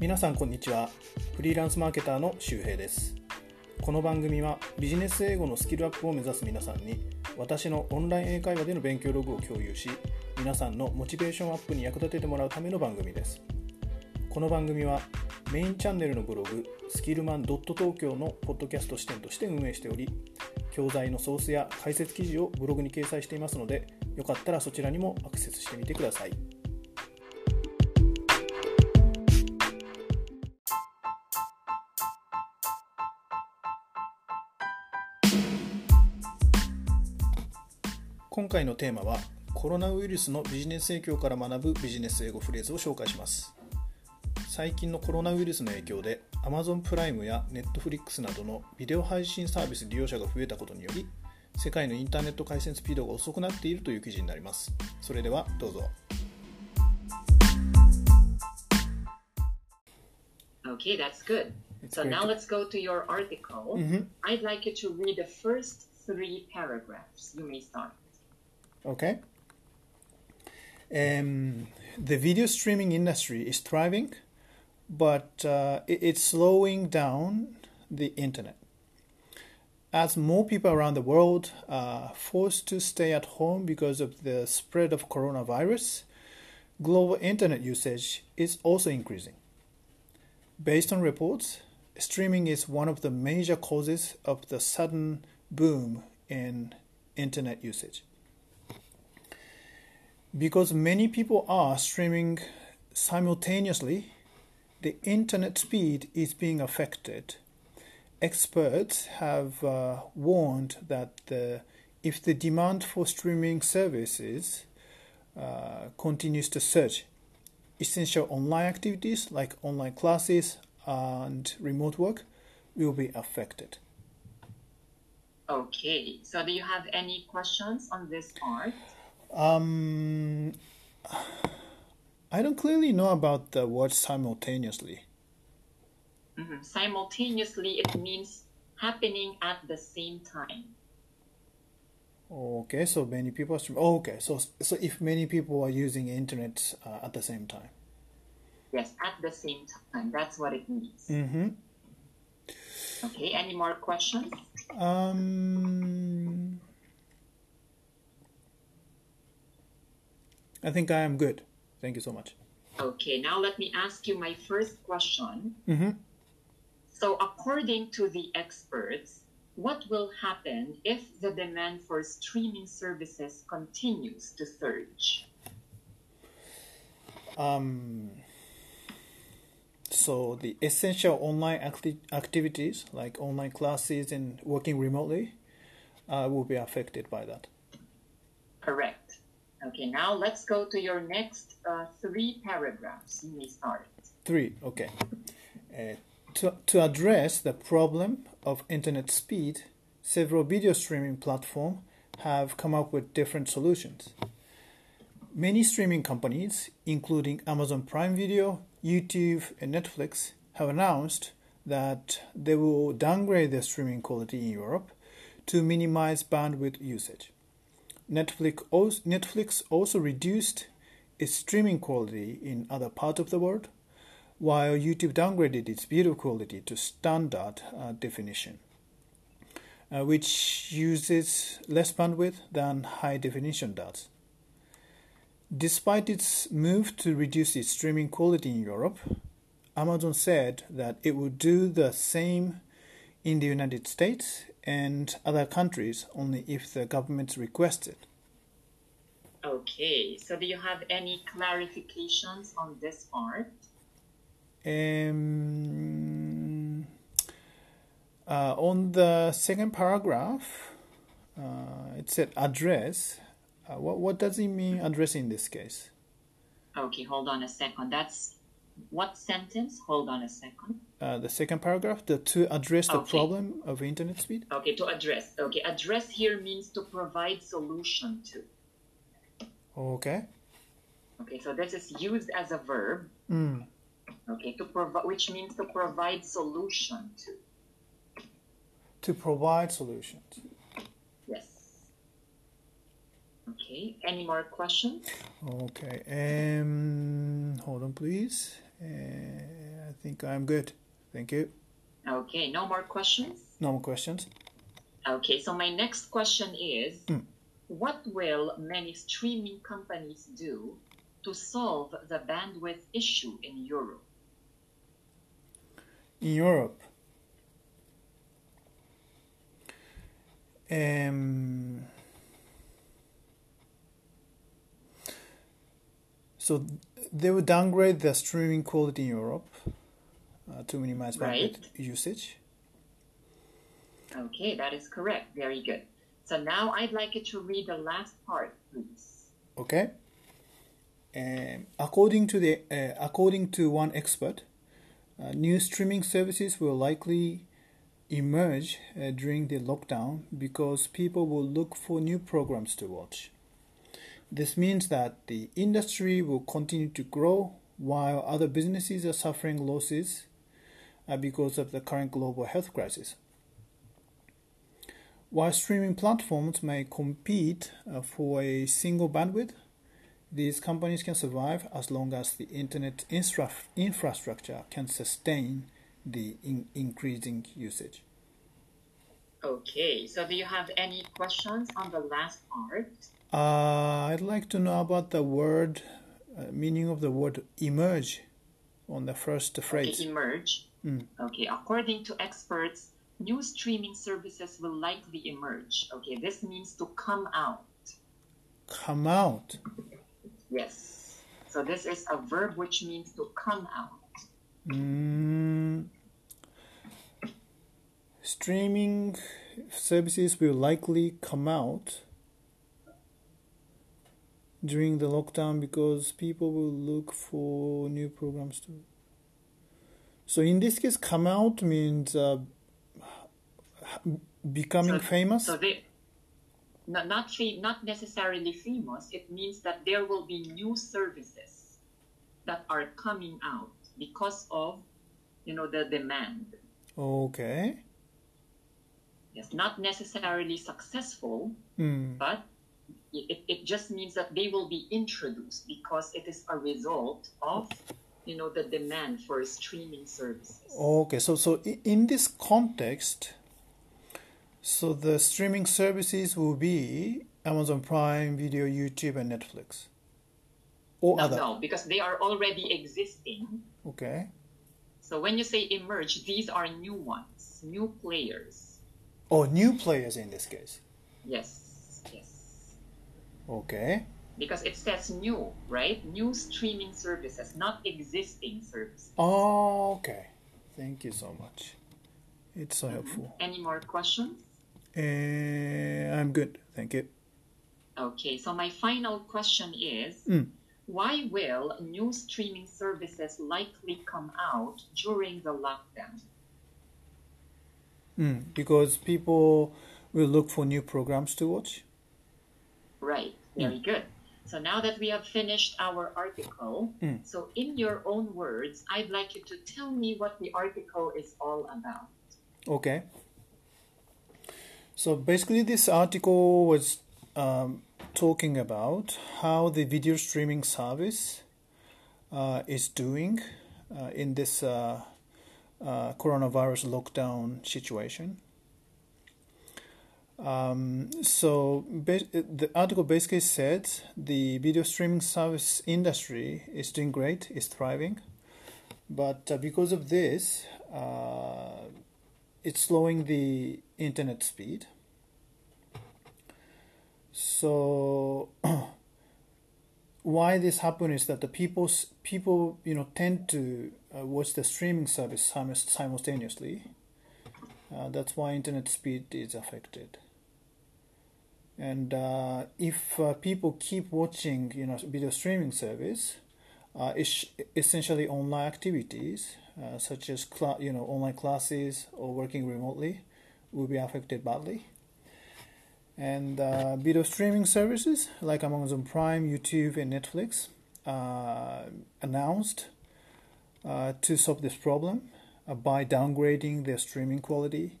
皆さんこんにちは。フリーランスマーケターの周平です。この番組はビジネス英語のスキルアップを目指す皆さんに私のオンライン英会話での勉強ログを共有し皆さんのモチベーションアップに役立ててもらうための番組です。この番組はメインチャンネルのブログスキルマン東京のポッドキャスト視点として運営しており教材のソースや解説記事をブログに掲載していますのでよかったらそちらにもアクセスしてみてください。今回のテーマはコロナウイルスのビジネス影響から学ぶビジネス英語フレーズを紹介します最近のコロナウイルスの影響で Amazon プライムや Netflix などのビデオ配信サービス利用者が増えたことにより世界のインターネット回線スピードが遅くなっているという記事になりますそれではどうぞ Okay, that's good. So now let's go to your article. Mhm. I'd like you to read the first three paragraphs. You may start. Okay. Um, the video streaming industry is thriving, but uh, it- it's slowing down the internet. As more people around the world are forced to stay at home because of the spread of coronavirus, global internet usage is also increasing. Based on reports, streaming is one of the major causes of the sudden boom in internet usage. Because many people are streaming simultaneously, the internet speed is being affected. Experts have uh, warned that the, if the demand for streaming services uh, continues to surge, essential online activities like online classes and remote work will be affected. Okay, so do you have any questions on this part? Um, I don't clearly know about the word simultaneously. Mhm. Simultaneously, it means happening at the same time. Okay, so many people are stream- oh, okay, so so if many people are using internet uh, at the same time. Yes, at the same time. That's what it means. Mm-hmm. Okay, any more questions? Um, I think I am good. Thank you so much. Okay, now let me ask you my first question. Mm-hmm. So, according to the experts, what will happen if the demand for streaming services continues to surge? Um, so the essential online acti- activities like online classes and working remotely uh, will be affected by that. Correct. Okay, now let's go to your next uh, three paragraphs. You may start. Three, okay. Uh, to, to address the problem of internet speed, several video streaming platforms have come up with different solutions. Many streaming companies, including Amazon Prime Video, YouTube, and Netflix, have announced that they will downgrade their streaming quality in Europe to minimize bandwidth usage. Netflix also, Netflix also reduced its streaming quality in other parts of the world, while YouTube downgraded its video quality to standard uh, definition, uh, which uses less bandwidth than high definition does. Despite its move to reduce its streaming quality in Europe, Amazon said that it would do the same in the United States and other countries only if the government requests it. Okay, so do you have any clarifications on this part? Um, uh, on the second paragraph, uh, it said address. Uh, what, what does it mean, address in this case? Okay, hold on a second. That's what sentence? Hold on a second. Uh, the second paragraph, the to address the Okay. problem of internet speed. Okay, to address. Okay, address here means to provide solution to. Okay. Okay, so this is used as a verb. Mm. Okay, to provide, which means to provide solution to. To provide solutions. Yes. Okay. Any more questions? Okay. Um, hold on, please. Uh, I think I'm good. Thank you. Okay, no more questions? No more questions. Okay, so my next question is Mm. what will many streaming companies do to solve the bandwidth issue in Europe? In Europe, um, so they would downgrade the streaming quality in Europe uh, to minimize bandwidth Right. usage. Okay, that is correct. Very good. So now I'd like you to read the last part, please. Okay. Um, according to the uh, according to one expert, uh, new streaming services will likely emerge uh, during the lockdown because people will look for new programs to watch. This means that the industry will continue to grow while other businesses are suffering losses uh, because of the current global health crisis. While streaming platforms may compete uh, for a single bandwidth, these companies can survive as long as the internet infra- infrastructure can sustain the in- increasing usage. Okay, so do you have any questions on the last part? Uh, I'd like to know about the word, uh, meaning of the word emerge on the first phrase. Okay, emerge. Mm. Okay, according to experts, new streaming services will likely emerge. Okay, this means to come out. Come out. Yes. So this is a verb which means to come out. Mm, streaming services will likely come out during the lockdown because people will look for new programs to. So in this case, come out means uh, becoming So- famous. So they not not, not necessarily famous. It means that there will be new services that are coming out because of you know the demand. okay. Yes, not necessarily successful, Mm. but it, it just means that they will be introduced because it is a result of you know the demand for streaming services. Okay, so so in this context, so the streaming services will be Amazon Prime Video, YouTube, and Netflix, or no, other. no, because they are already existing. Okay, So when you say emerge, these are new ones, new players. or new players in this case. Yes. Okay, Because it says new, right? New streaming services, not existing services. oh, okay. Thank you so much. It's so helpful. Any more questions? Uh, I'm good. Thank you. Okay, so my final question is Mm. why will new streaming services likely come out during the lockdown? Mm, because people will look for new programs to watch. Right, very good. So now that we have finished our article, Mm. so in your own words, I'd like you to tell me what the article is all about. Okay. So basically, this article was um, talking about how the video streaming service uh, is doing uh, in this uh, uh, coronavirus lockdown situation. Um, so the article basically said the video streaming service industry is doing great, is thriving, but uh, because of this, uh, it's slowing the internet speed. So why this happen is that the people people you know tend to uh, watch the streaming service simu- simultaneously. Uh, that's why internet speed is affected. And uh, if uh, people keep watching, you know, video streaming service, uh, essentially online activities uh, such as cla- you know online classes or working remotely will be affected badly. And uh, video streaming services like Amazon Prime, YouTube, and Netflix uh, announced to solve this problem by downgrading their streaming quality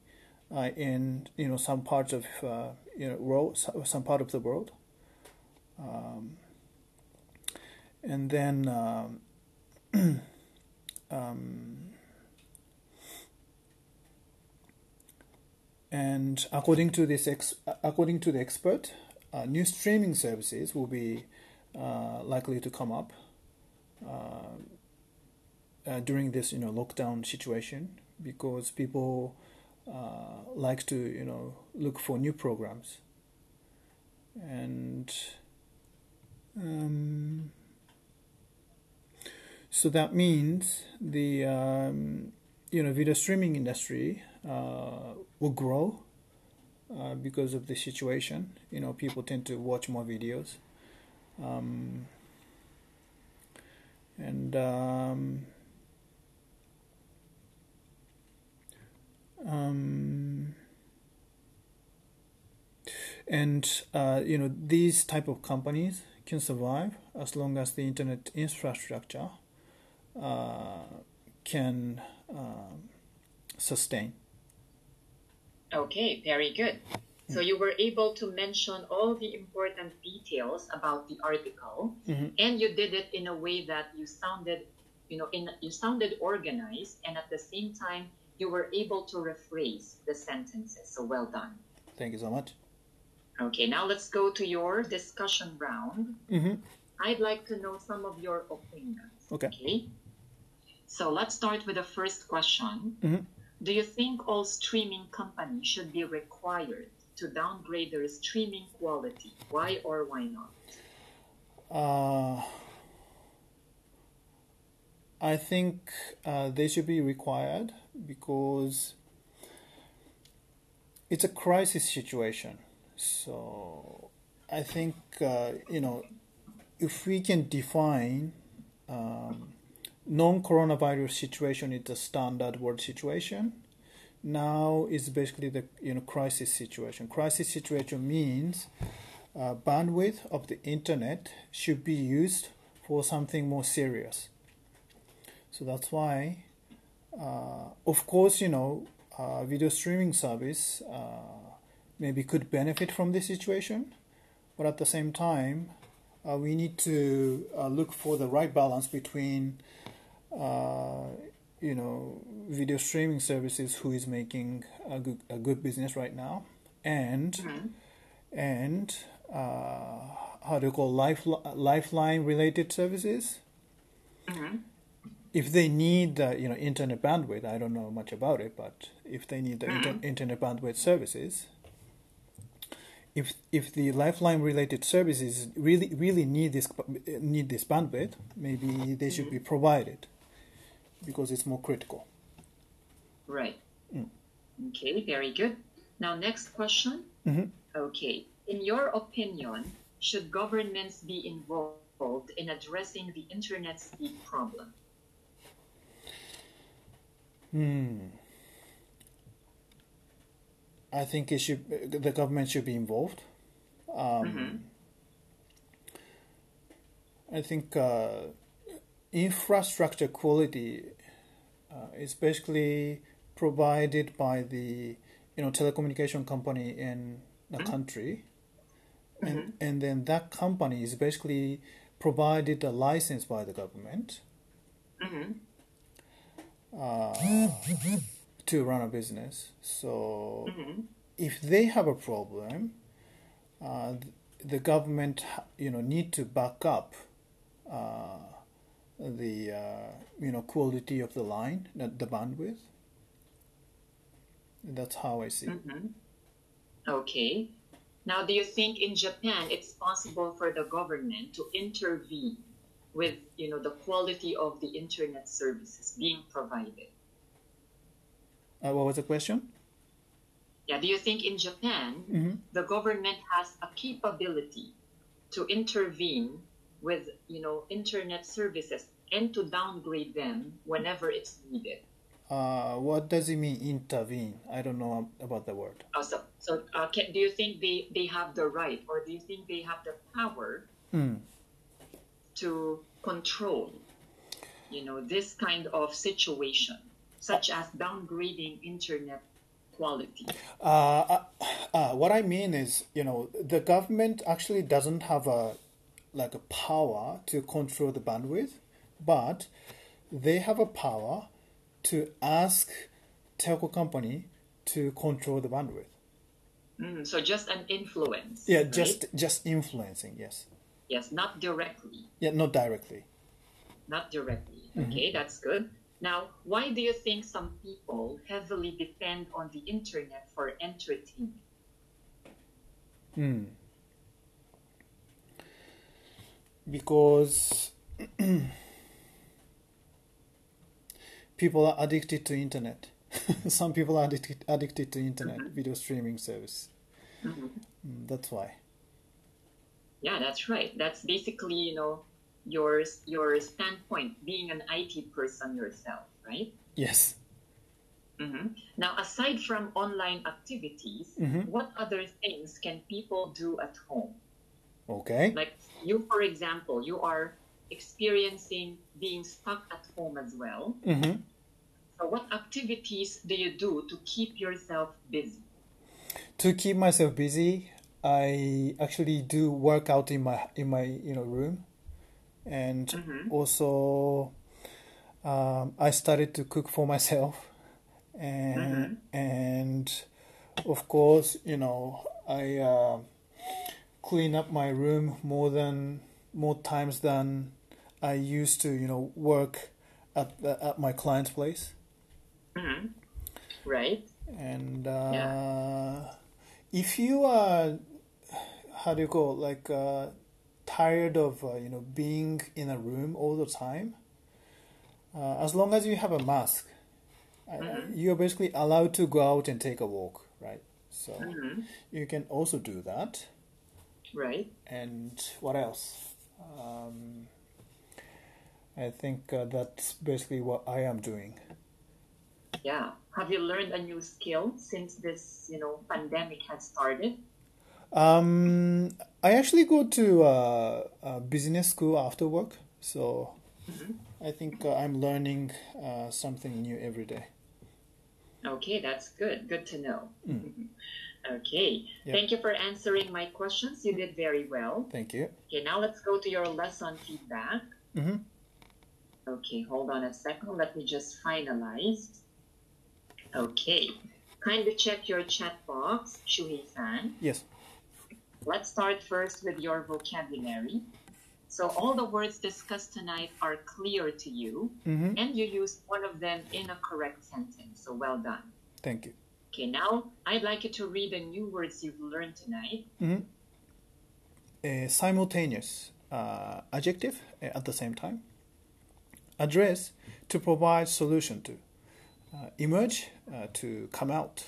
in you know some parts of you know world, some part of the world. Um, and then um, um, and according to this ex- according to the expert, uh, new streaming services will be uh, likely to come up uh, uh during this you know lockdown situation because people uh, like to you know look for new programs and um, so that means the um, you know video streaming industry uh, will grow uh, because of the situation. You know, people tend to watch more videos, um, and um, and uh, you know these type of companies can survive as long as the internet infrastructure uh, can um, sustain. Okay, very good. So you were able to mention all the important details about the article, Mhm. and you did it in a way that you sounded, you know, in you sounded organized, and at the same time you were able to rephrase the sentences. So well done. Thank you so much. Okay, now let's go to your discussion round. hmm I'd like to know some of your opinions. Okay. Okay. So let's start with the first question. Mhm. Do you think all streaming companies should be required to downgrade their streaming quality? Why or why not? Uh, I think uh, they should be required because it's a crisis situation. So I think uh, you know if we can define um, non-coronavirus situation is the standard world situation. Now is basically the you know crisis situation. Crisis situation means uh, bandwidth of the internet should be used for something more serious. So that's why, uh, of course, you know, uh, video streaming service uh, maybe could benefit from this situation, but at the same time, uh, we need to uh, look for the right balance between, uh, you know, video streaming services who is making a good, a good business right now, and and uh, how do you call life, lifeline related services if they need you know internet bandwidth i don't know much about it but if they need the inter- mm-hmm. internet bandwidth services if if the lifeline related services really really need this need this bandwidth maybe they should be mm-hmm. provided because it's more critical Right. Mm. Okay, very good. Now, next question. Mhm. Okay. In your opinion, should governments be involved in addressing the internet speed problem? Hmm. I think it should the government should be involved. Um, I think uh, infrastructure quality uh, is basically provided by the you know telecommunication company in the country, and and then that company is basically provided a license by the government uh, to run a business. So if they have a problem, uh, the government you know need to back up uh, the uh, you know quality of the line, the, the bandwidth. That's how I see. it. Okay. Now, do you think in Japan it's possible for the government to intervene with, you know, the quality of the internet services being provided? Uh, what was the question? Yeah, do you think in Japan Mhm. the government has a capability to intervene with, you know, internet services and to downgrade them whenever it's needed? Uh, what does it mean intervene? I don't know about the word. Uh, so, so uh, can, do you think they, they have the right or do you think they have the power Hmm. To control, you know, this kind of situation, such as downgrading internet quality? Uh, uh, uh, what I mean is, you know, the government actually doesn't have a like a power to control the bandwidth, but they have a power to ask telco company to control the bandwidth. Mm, so just an influence. Yeah, right? just just influencing. Yes. Yes, not directly. Yeah, not directly. Not directly. Okay, that's good. Now, why do you think some people heavily depend on the internet for entertainment? Hmm. Because people are addicted to internet. Some people are addicted addicted to internet video streaming service. Mhm. Mm, That's why. Yeah, that's right. That's basically, you know, your your standpoint, being an IT person yourself, right? Yes. hmm Now, aside from online activities, Mhm. what other things can people do at home? Okay. Like you, for example, you are experiencing being stuck at home as well. hmm So, what activities do you do to keep yourself busy? To keep myself busy, I actually do work out in my in my you know room, and Mhm. also um, I started to cook for myself, and and of course you know I uh, clean up my room more than more times than I used to you know work at the, at my client's place. hmm Right? And uh, if you are, how do you call, like uh, tired of uh, you know being in a room all the time, uh, as long as you have a mask, uh, you're basically allowed to go out and take a walk, right? So hmm you can also do that. Right? And what else? Um, I think uh, that's basically what I am doing. Yeah. Have you learned a new skill since this, you know, pandemic has started? Um, I actually go to uh, a business school after work, so I think uh, I'm learning uh, something new every day. Okay, that's good. Good to know. okay. Yep. Thank you for answering my questions. You did very well. Thank you. Okay, now let's go to your lesson feedback. hmm Okay, hold on a second. Let me just finalize. Okay. Kindly check your chat box, Shuhei-san. Yes. Let's start first with your vocabulary. So all the words discussed tonight are clear to you, hmm and you used one of them in a correct sentence. So well done. Thank you. Okay, now I'd like you to read the new words you've learned tonight. Uh, simultaneous uh, adjective uh, at the same time. Address to provide solution to. Uh, emerge uh, to come out.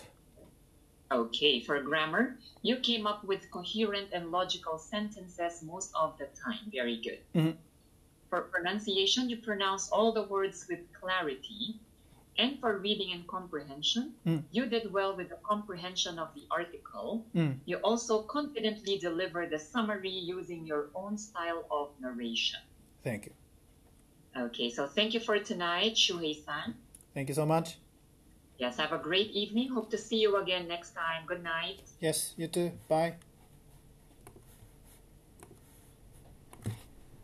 Okay, for grammar, you came up with coherent and logical sentences most of the time. Very good. Mhm. For pronunciation, you pronounce all the words with clarity. And for reading and comprehension, Mm. you did well with the comprehension of the article. Mm. You also confidently delivered the summary using your own style of narration. Thank you. Okay, so thank you for tonight, Shuhei-san. Thank you so much. Yes, have a great evening. Hope to see you again next time. Good night. Yes, you too. Bye.